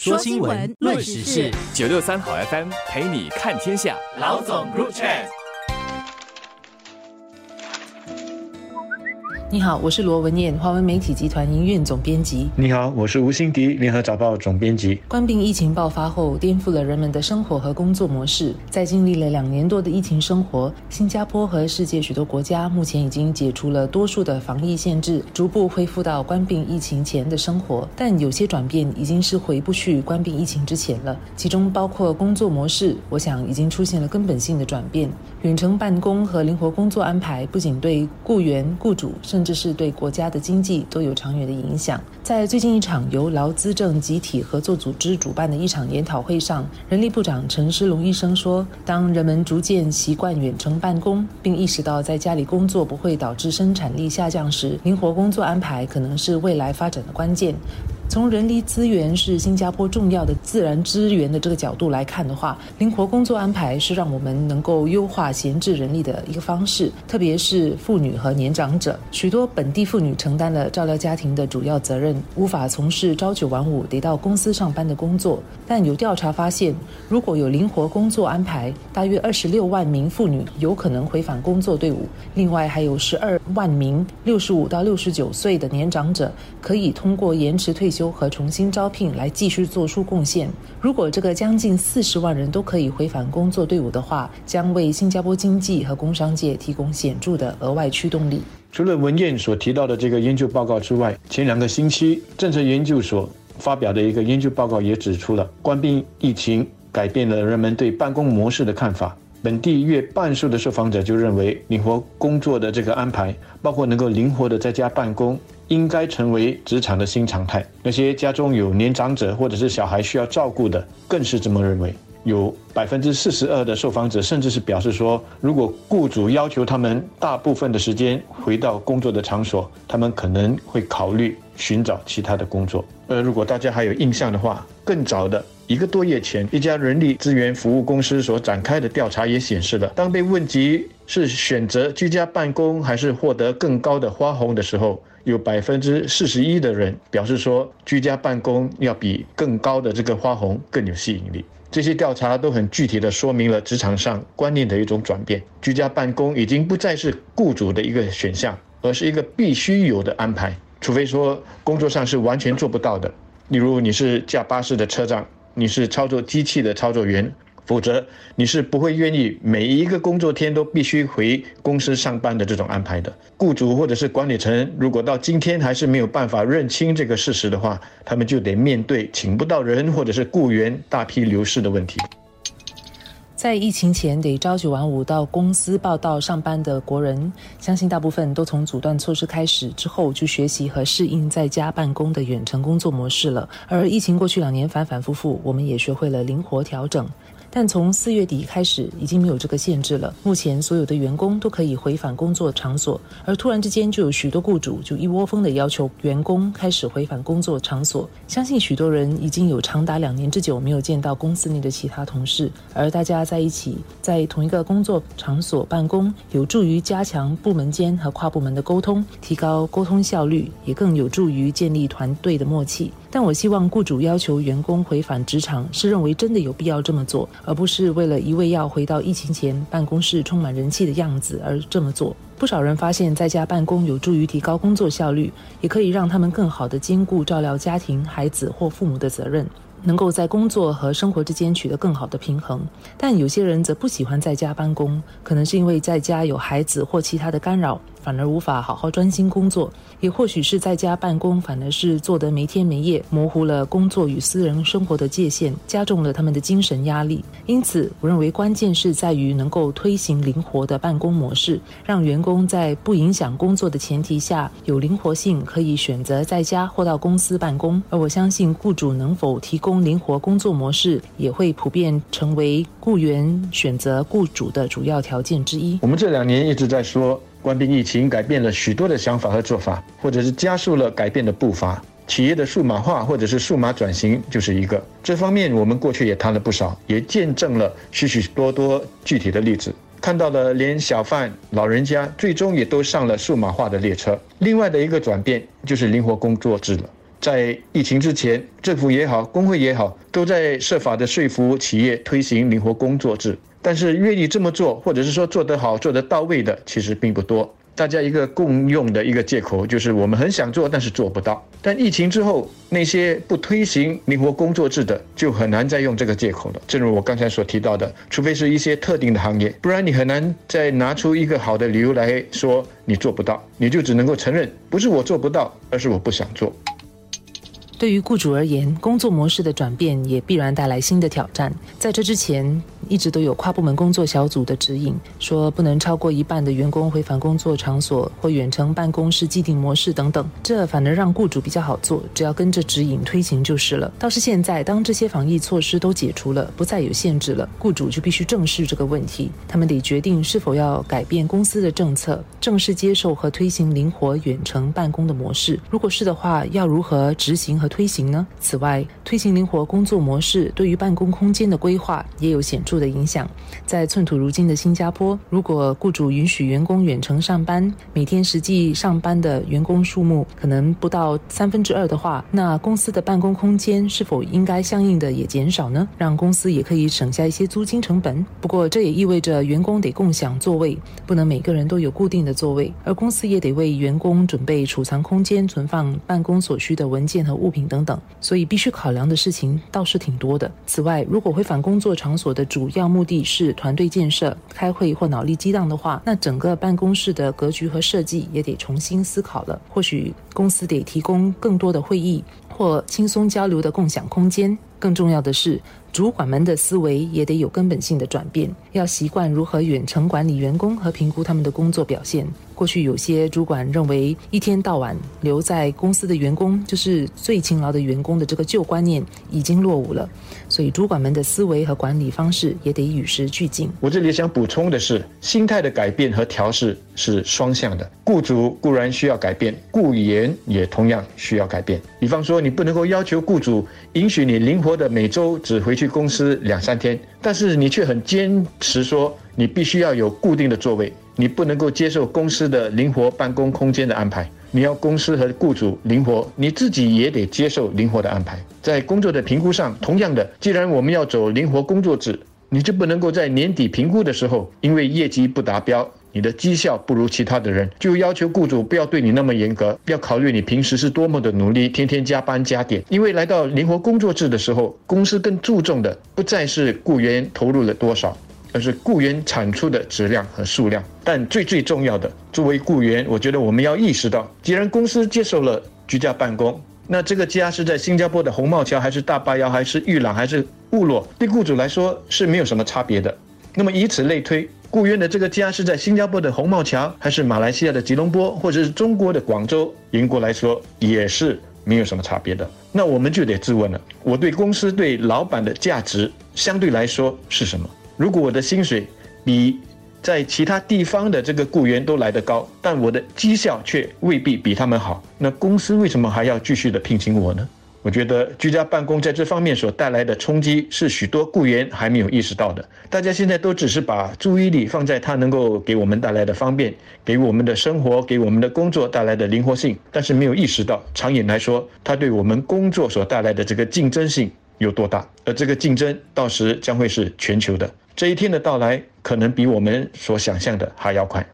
说新闻，论时事，九六三好 FM 陪你看天下。老总入 chat。你好，我是罗文燕，华文媒体集团营运总编辑。你好，我是吴欣迪，联合早报总编辑。冠病疫情爆发后，颠覆了人们的生活和工作模式。在经历了两年多的疫情生活，新加坡和世界许多国家目前已经解除了多数的防疫限制，逐步恢复到冠病疫情前的生活。但有些转变已经是回不去冠病疫情之前了，其中包括工作模式，我想已经出现了根本性的转变。远程办公和灵活工作安排不仅对雇员、雇主，甚甚至是对国家的经济都有长远的影响。在最近一场由劳资政集体合作组织主办的一场研讨会上，人力部长陈诗龙医生说：“当人们逐渐习惯远程办公，并意识到在家里工作不会导致生产力下降时，灵活工作安排可能是未来发展的关键。”从人力资源是新加坡重要的自然资源的这个角度来看的话，灵活工作安排是让我们能够优化闲置人力的一个方式，特别是妇女和年长者。许多本地妇女承担了照料家庭的主要责任，无法从事朝九晚五得到公司上班的工作。但有调查发现，如果有灵活工作安排，大约二十六万名妇女有可能回返工作队伍。另外，还有十二万名六十五到六十九岁的年长者可以通过延迟退休。休和重新招聘来继续做出贡献。如果这个将近四十万人都可以回返工作队伍的话，将为新加坡经济和工商界提供显著的额外驱动力。除了文件所提到的这个研究报告之外，前两个星期政策研究所发表的一个研究报告也指出了，官兵疫情改变了人们对办公模式的看法。本地约半数的受访者就认为，灵活工作的这个安排，包括能够灵活的在家办公。应该成为职场的新常态。那些家中有年长者或者是小孩需要照顾的，更是这么认为。有百分之四十二的受访者甚至是表示说，如果雇主要求他们大部分的时间回到工作的场所，他们可能会考虑寻找其他的工作。而，如果大家还有印象的话，更早的一个多月前，一家人力资源服务公司所展开的调查也显示了，当被问及是选择居家办公还是获得更高的花红的时候，有百分之四十一的人表示说，居家办公要比更高的这个花红更有吸引力。这些调查都很具体的说明了职场上观念的一种转变，居家办公已经不再是雇主的一个选项，而是一个必须有的安排。除非说工作上是完全做不到的，例如你是驾巴士的车长，你是操作机器的操作员。否则，你是不会愿意每一个工作天都必须回公司上班的这种安排的。雇主或者是管理层，如果到今天还是没有办法认清这个事实的话，他们就得面对请不到人或者是雇员大批流失的问题。在疫情前得朝九晚五到公司报道上班的国人，相信大部分都从阻断措施开始之后，就学习和适应在家办公的远程工作模式了。而疫情过去两年反反复复，我们也学会了灵活调整。但从四月底开始，已经没有这个限制了。目前所有的员工都可以回返工作场所，而突然之间就有许多雇主就一窝蜂的要求员工开始回返工作场所。相信许多人已经有长达两年之久没有见到公司内的其他同事，而大家在一起在同一个工作场所办公，有助于加强部门间和跨部门的沟通，提高沟通效率，也更有助于建立团队的默契。但我希望雇主要求员工回返职场，是认为真的有必要这么做。而不是为了一味要回到疫情前办公室充满人气的样子而这么做。不少人发现，在家办公有助于提高工作效率，也可以让他们更好地兼顾照料家庭、孩子或父母的责任，能够在工作和生活之间取得更好的平衡。但有些人则不喜欢在家办公，可能是因为在家有孩子或其他的干扰。反而无法好好专心工作，也或许是在家办公，反而是做得没天没夜，模糊了工作与私人生活的界限，加重了他们的精神压力。因此，我认为关键是在于能够推行灵活的办公模式，让员工在不影响工作的前提下有灵活性，可以选择在家或到公司办公。而我相信，雇主能否提供灵活工作模式，也会普遍成为雇员选择雇主的主要条件之一。我们这两年一直在说。官兵疫情改变了许多的想法和做法，或者是加速了改变的步伐。企业的数码化或者是数码转型就是一个。这方面我们过去也谈了不少，也见证了许许多多具体的例子，看到了连小贩、老人家最终也都上了数码化的列车。另外的一个转变就是灵活工作制了。在疫情之前，政府也好，工会也好，都在设法的说服企业推行灵活工作制。但是愿意这么做，或者是说做得好、做得到位的，其实并不多。大家一个共用的一个借口就是我们很想做，但是做不到。但疫情之后，那些不推行灵活工作制的，就很难再用这个借口了。正如我刚才所提到的，除非是一些特定的行业，不然你很难再拿出一个好的理由来说你做不到，你就只能够承认不是我做不到，而是我不想做。对于雇主而言，工作模式的转变也必然带来新的挑战。在这之前，一直都有跨部门工作小组的指引，说不能超过一半的员工回返工作场所或远程办公室既定模式等等。这反而让雇主比较好做，只要跟着指引推行就是了。倒是现在，当这些防疫措施都解除了，不再有限制了，雇主就必须正视这个问题。他们得决定是否要改变公司的政策，正式接受和推行灵活远程办公的模式。如果是的话，要如何执行和？推行呢？此外，推行灵活工作模式对于办公空间的规划也有显著的影响。在寸土如金的新加坡，如果雇主允许员工远程上班，每天实际上班的员工数目可能不到三分之二的话，那公司的办公空间是否应该相应的也减少呢？让公司也可以省下一些租金成本。不过，这也意味着员工得共享座位，不能每个人都有固定的座位，而公司也得为员工准备储藏空间，存放办公所需的文件和物品。等等，所以必须考量的事情倒是挺多的。此外，如果回返工作场所的主主要目的是团队建设、开会或脑力激荡的话，那整个办公室的格局和设计也得重新思考了。或许公司得提供更多的会议或轻松交流的共享空间。更重要的是。主管们的思维也得有根本性的转变，要习惯如何远程管理员工和评估他们的工作表现。过去有些主管认为一天到晚留在公司的员工就是最勤劳的员工的这个旧观念已经落伍了，所以主管们的思维和管理方式也得与时俱进。我这里想补充的是，心态的改变和调试是双向的，雇主固然需要改变，雇员也同样需要改变。比方说，你不能够要求雇主允许你灵活的每周只回去公司两三天，但是你却很坚持说你必须要有固定的座位，你不能够接受公司的灵活办公空间的安排。你要公司和雇主灵活，你自己也得接受灵活的安排。在工作的评估上，同样的，既然我们要走灵活工作制，你就不能够在年底评估的时候，因为业绩不达标。你的绩效不如其他的人，就要求雇主不要对你那么严格，要考虑你平时是多么的努力，天天加班加点。因为来到灵活工作制的时候，公司更注重的不再是雇员投入了多少，而是雇员产出的质量和数量。但最最重要的，作为雇员，我觉得我们要意识到，既然公司接受了居家办公，那这个家是在新加坡的红帽桥，还是大巴窑，还是玉朗，还是部落，对雇主来说是没有什么差别的。那么以此类推。雇员的这个家是在新加坡的红帽桥，还是马来西亚的吉隆坡，或者是中国的广州？英国来说也是没有什么差别的。那我们就得质问了：我对公司、对老板的价值相对来说是什么？如果我的薪水比在其他地方的这个雇员都来得高，但我的绩效却未必比他们好，那公司为什么还要继续的聘请我呢？我觉得居家办公在这方面所带来的冲击是许多雇员还没有意识到的。大家现在都只是把注意力放在它能够给我们带来的方便，给我们的生活、给我们的工作带来的灵活性，但是没有意识到长远来说，它对我们工作所带来的这个竞争性有多大。而这个竞争到时将会是全球的。这一天的到来，可能比我们所想象的还要快。